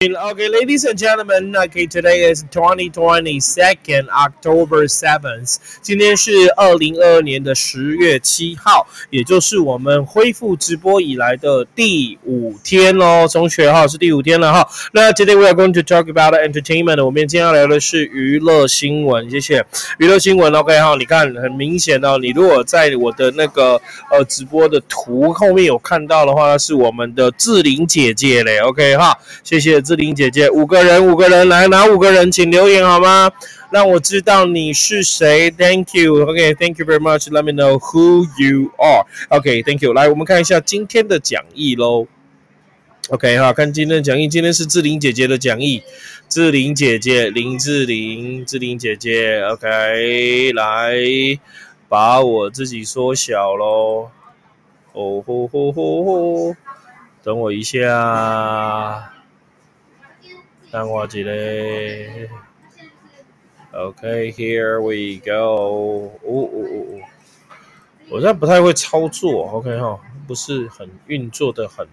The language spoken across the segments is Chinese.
Okay, ladies and gentlemen, okay, today is 2020 second October seventh. 今天是二零二二年的十月七号，也就是我们恢复直播以来的第五天喽。中学号是第五天了哈。那 today we are going to talk about entertainment. 我们今天要聊的是娱乐新闻。谢谢娱乐新闻。OK 哈，你看很明显哦，你如果在我的那个呃直播的图后面有看到的话，是我们的志玲姐姐嘞。OK 哈，谢谢。志玲姐姐，五个人，五个人来，哪五个人，请留言好吗？让我知道你是谁。Thank you. OK, thank you very much. Let me know who you are. OK, thank you. 来，我们看一下今天的讲义喽。OK 哈，看今天的讲义，今天是志玲姐姐的讲义。志玲姐姐，林志玲，志玲姐姐。OK，来把我自己缩小喽。哦吼吼吼吼，等我一下。等我一个，OK，Here we go。呜呜呜，我现在不太会操作，OK 哈，不是很运作的很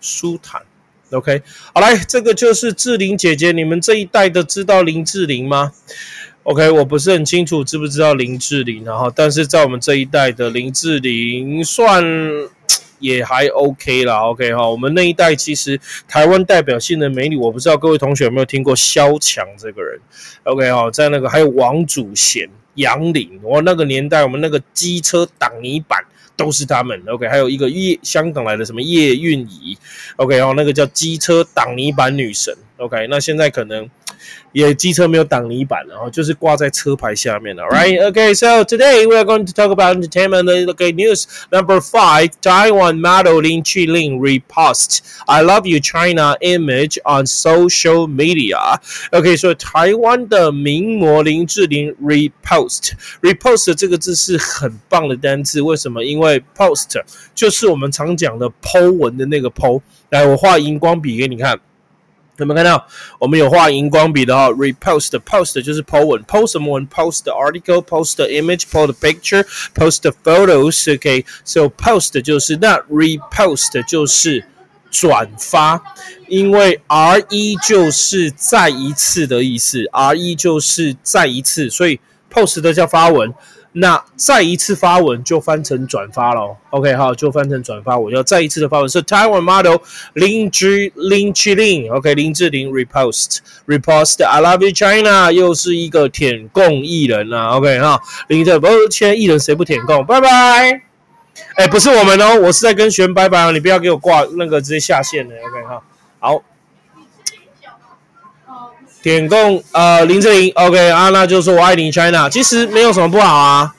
舒坦。OK，好来，这个就是志玲姐姐，你们这一代的知道林志玲吗？OK，我不是很清楚知不知道林志玲，然后但是在我们这一代的林志玲算。也还 OK 啦，OK 哈，我们那一代其实台湾代表性的美女，我不知道各位同学有没有听过萧蔷这个人，OK 哈，在那个还有王祖贤、杨玲，我那个年代，我们那个机车挡泥板都是他们，OK，还有一个叶香港来的什么叶蕴仪，OK 哈，那个叫机车挡泥板女神，OK，那现在可能。也机车没有挡泥板，然后就是挂在车牌下面了 Right, OK, so today we are going to talk about entertainment. Okay, news number five: Taiwan model Lin Qiling repost "I love you China" image on social media. Okay, 说台湾的名模林志玲 repost repost 这个字是很棒的单词，为什么？因为 post 就是我们常讲的 po 文的那个 po。来，我画荧光笔给你看。有没有看到？我们有画荧光笔的哈，repost post 就是 po 文，post 什么文？post article，post image，post picture，post photos。OK，so post 就是那 repost 就是转发，因为 R E 就是再一次的意思，R E 就是再一次，所以 post 的叫发文。那再一次发文就翻成转发了，OK 好，就翻成转发。我要再一次的发文是 Taiwan model 林志林志玲，OK 林志玲 repost repost I love you China，又是一个舔共艺人啊，OK 哈，林志不，现在艺人谁不舔共？拜拜。哎，不是我们哦，我是在跟玄拜拜哦，你不要给我挂那个直接下线的，OK 哈，好。点供呃林志玲，OK 啊，那就说我爱你 China，其实没有什么不好啊。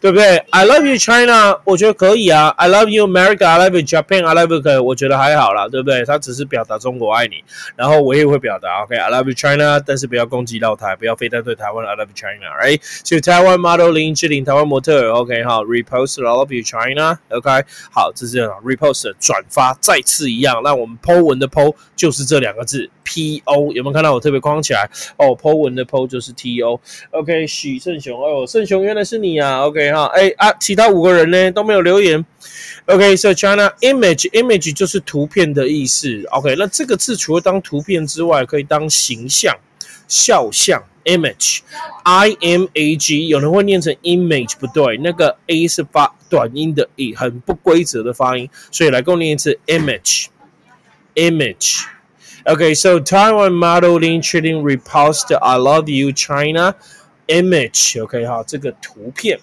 对不对？I love you China，我觉得可以啊。I love you America，I love you Japan，I love you，我觉得还好啦，对不对？他只是表达中国爱你，然后我也会表达，OK，I love you China，但是不要攻击到台，不要飞弹对台湾，I love you China，right？所以台湾 model 林志玲，台湾模特，OK，好，repost I love you China，OK，好，这是 repost 转发，再次一样，那我们 Po 文的 Po 就是这两个字，PO，有没有看到我特别框起来？哦，Po 文的 Po 就是 TO，OK，许胜雄，哦，胜雄原来是你啊，OK。哈，哎啊，其他五个人呢都没有留言。OK，so China image，image 就是图片的意思。OK，那这个字除了当图片之外，可以当形象、肖像。image，I M A G，有人会念成 image，不对，那个 A 是发短音的 E，很不规则的发音，所以来跟我念一次 image，image。OK，so Taiwan Modeling Trading reposted "I love you China" image。OK，好，这个图片。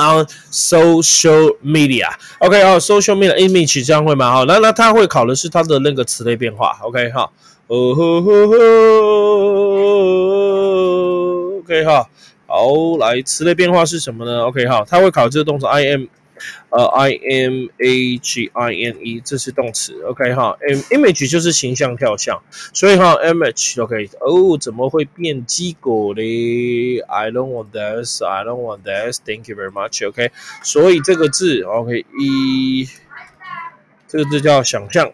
On social media, OK 哦，social media image 这样会吗好。那那他会考的是它的那个词类变化，OK 哈，哦吼吼吼，OK 哈，好，来词类变化是什么呢？OK 哈，他会考这个动作，I am。呃，I M A G I N E，这是动词，OK 哈，image 就是形象跳像，所以哈，image，OK，哦，怎么会变鸡狗嘞？I don't want this，I don't want this，Thank you very much，OK，所以这个字，OK，一，这个字叫想象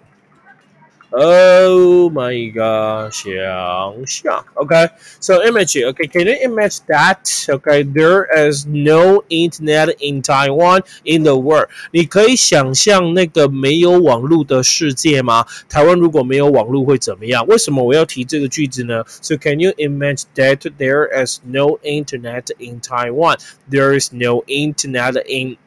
Oh my god，想象，OK。So image, okay, can you imagine that? Okay, there is no internet in Taiwan in the world. 你可以想象那个没有网络的世界吗？台湾如果没有网络会怎么样？为什么我要提这个句子呢？So can you imagine that there is no internet in Taiwan? There is no internet in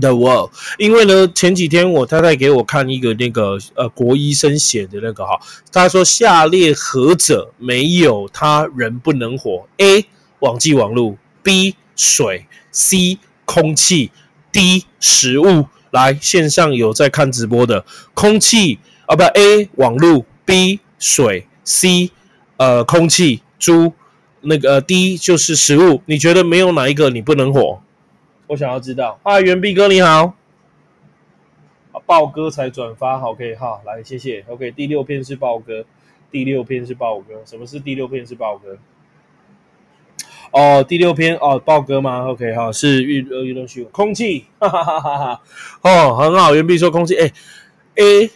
The world，因为呢，前几天我太太给我看一个那个呃国医生写的那个哈，他说下列何者没有他人不能活？A. 网际网络，B. 水，C. 空气，D. 食物。来，线上有在看直播的，空气啊不，A. 网络，B. 水，C. 呃空气，猪那个 D 就是食物。你觉得没有哪一个你不能活？我想要知道，嗨，袁碧哥你好，啊，豹哥才转发，OK，哈，来，谢谢，OK，第六篇是豹哥，第六篇是豹哥，什么是第六篇是豹哥？哦，第六篇哦，豹哥吗？OK，好，是运呃运动虚空气，哈哈哈哈哈，哦，很好，袁碧说空气，哎，A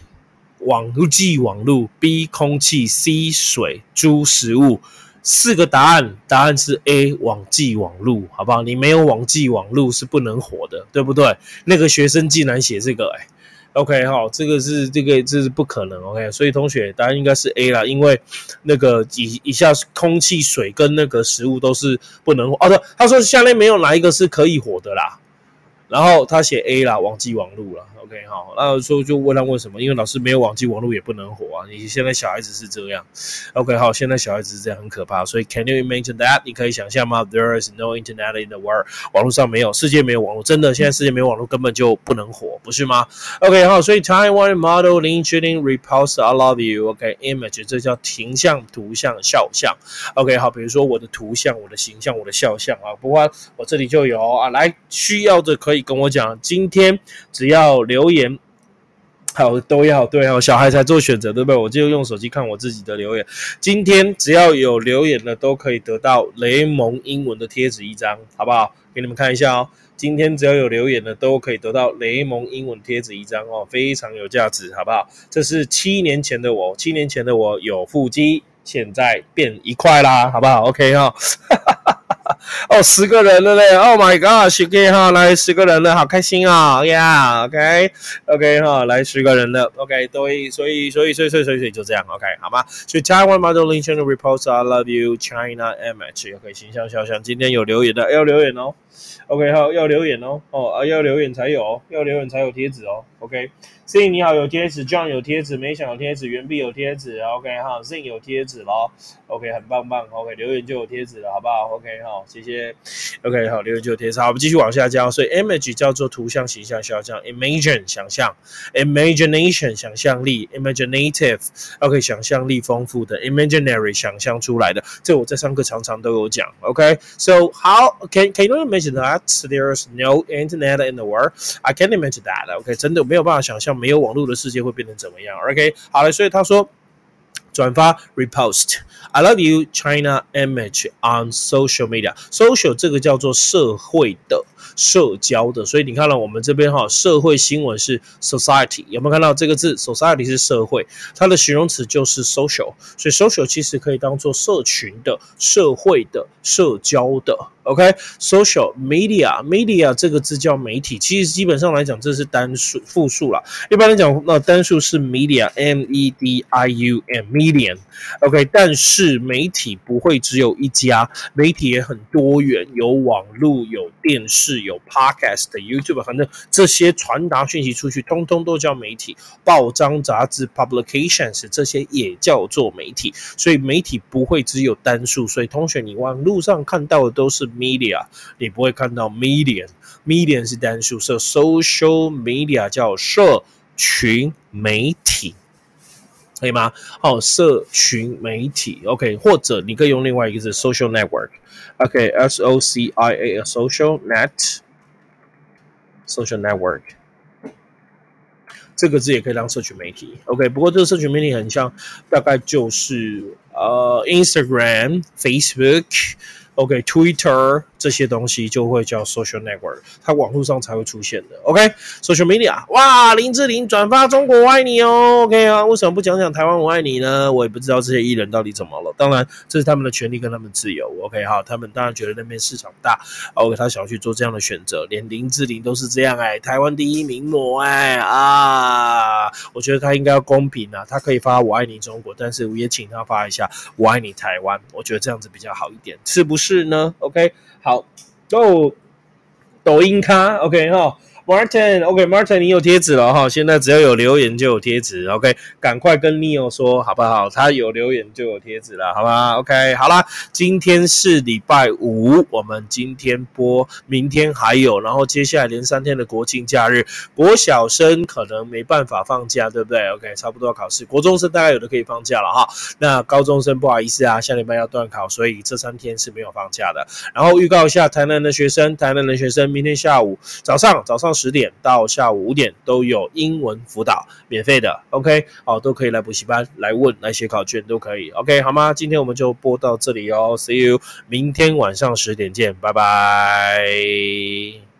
网际网路，B 空气，C 水，猪食物。四个答案，答案是 A 网际网路，好不好？你没有网际网路是不能活的，对不对？那个学生竟然写这个，哎，OK 哈，这个是这个这是不可能，OK，所以同学答案应该是 A 啦，因为那个以以下空气、水跟那个食物都是不能。哦，对，他说下列没有哪一个是可以活的啦。然后他写 A 啦，网际网路了，OK 好，那说就问他为什么？因为老师没有网际网络也不能活啊。你现在小孩子是这样，OK 好，现在小孩子是这样很可怕，所以 Can you imagine that？你可以想象吗？There is no internet in the world，网络上没有，世界没有网络，真的，现在世界没有网络根本就不能活，不是吗？OK 好，所以 Taiwan model Lin Chuning repulse I love you，OK，image 这叫形象、图像、肖像，OK 好，比如说我的图像、我的形象、我的肖像啊，不过我这里就有啊，来需要的可以。跟我讲，今天只要留言，好都要对哦，小孩才做选择，对不对？我就用手机看我自己的留言。今天只要有留言的，都可以得到雷蒙英文的贴纸一张，好不好？给你们看一下哦。今天只要有留言的，都可以得到雷蒙英文贴纸一张哦，非常有价值，好不好？这是七年前的我，七年前的我有腹肌，现在变一块啦，好不好？OK 哈。哦，哦十个人了嘞！Oh my god，OK 哈，来十个人了，好开心啊！Yeah，OK，OK 哈，来十个人了，OK，所以所以所以所以所以所以就这样，OK 好吗？所以 Taiwan model Lin Chen reports，I love you，China image，OK 形象肖像，今天有留言的要留言哦，OK 好要留言哦，哦啊要留言才有，要留言才有贴纸哦，OK。Z 你好，有贴纸，John 有贴纸，没想有贴纸，袁碧有贴纸，OK 哈，Z 有贴纸咯 o k 很棒棒，OK 留言就有贴纸了，好不好？OK 哈，谢谢，OK 好，留言就有贴纸，好，我们继续往下教，所以 image 叫做图像、形象、肖像，imagine 想象，imagination 想象力，imaginative，OK 想象力丰富的，imaginary 想象出来的，这我在上课常常都有讲，OK，So how can can you imagine that there's no internet in the world? I can't imagine that，OK 真的没有办法想象。没有网络的世界会变成怎么样？OK，好了，所以他说转发 repost。I love you China image on social media. Social 这个叫做社会的、社交的，所以你看到我们这边哈，社会新闻是 society，有没有看到这个字？society 是社会，它的形容词就是 social，所以 social 其实可以当做社群的、社会的、社交的。OK，social media，media 这个字叫媒体，其实基本上来讲这是单数、复数啦。一般来讲，那单数是 media，m e d i u m，medium。OK，但是媒体不会只有一家，媒体也很多元，有网络、有电视、有 podcast、YouTube，反正这些传达讯息出去，通通都叫媒体。报章、杂志 （publications） 这些也叫做媒体，所以媒体不会只有单数。所以同学，你网路上看到的都是。media，你不会看到 medium，medium 是单数，所以 social media 叫社群媒体，可以吗？好，社群媒体，OK，或者你可以用另外一个字 social network，OK，S O C I A，social net，social network，这个字也可以当社群媒体，OK，不过这个社群媒体很像，大概就是呃，Instagram，Facebook。OK，Twitter 这些东西就会叫 social network，它网络上才会出现的。OK，social media，哇，林志玲转发中国我爱你哦。OK 啊，为什么不讲讲台湾我爱你呢？我也不知道这些艺人到底怎么了。当然，这是他们的权利跟他们自由。OK 哈，他们当然觉得那边市场大，OK，他想要去做这样的选择。连林志玲都是这样哎，台湾第一名模哎啊，我觉得他应该要公平啊，他可以发我爱你中国，但是我也请他发一下我爱你台湾，我觉得这样子比较好一点，是不是呢？OK。好，哦，抖音咖，OK 哈。Martin，OK，Martin，你有贴纸了哈。现在只要有留言就有贴纸，OK，赶快跟 Neo 说好不好？他有留言就有贴纸了，好吧？OK，好啦，今天是礼拜五，我们今天播，明天还有，然后接下来连三天的国庆假日，国小生可能没办法放假，对不对？OK，差不多要考试，国中生大概有的可以放假了哈。那高中生不好意思啊，下礼拜要断考，所以这三天是没有放假的。然后预告一下，台南的学生，台南的学生，明天下午早上早上。十点到下午五点都有英文辅导，免费的，OK，好，都可以来补习班来问来写考卷都可以，OK，好吗？今天我们就播到这里哦，See you，明天晚上十点见，拜拜。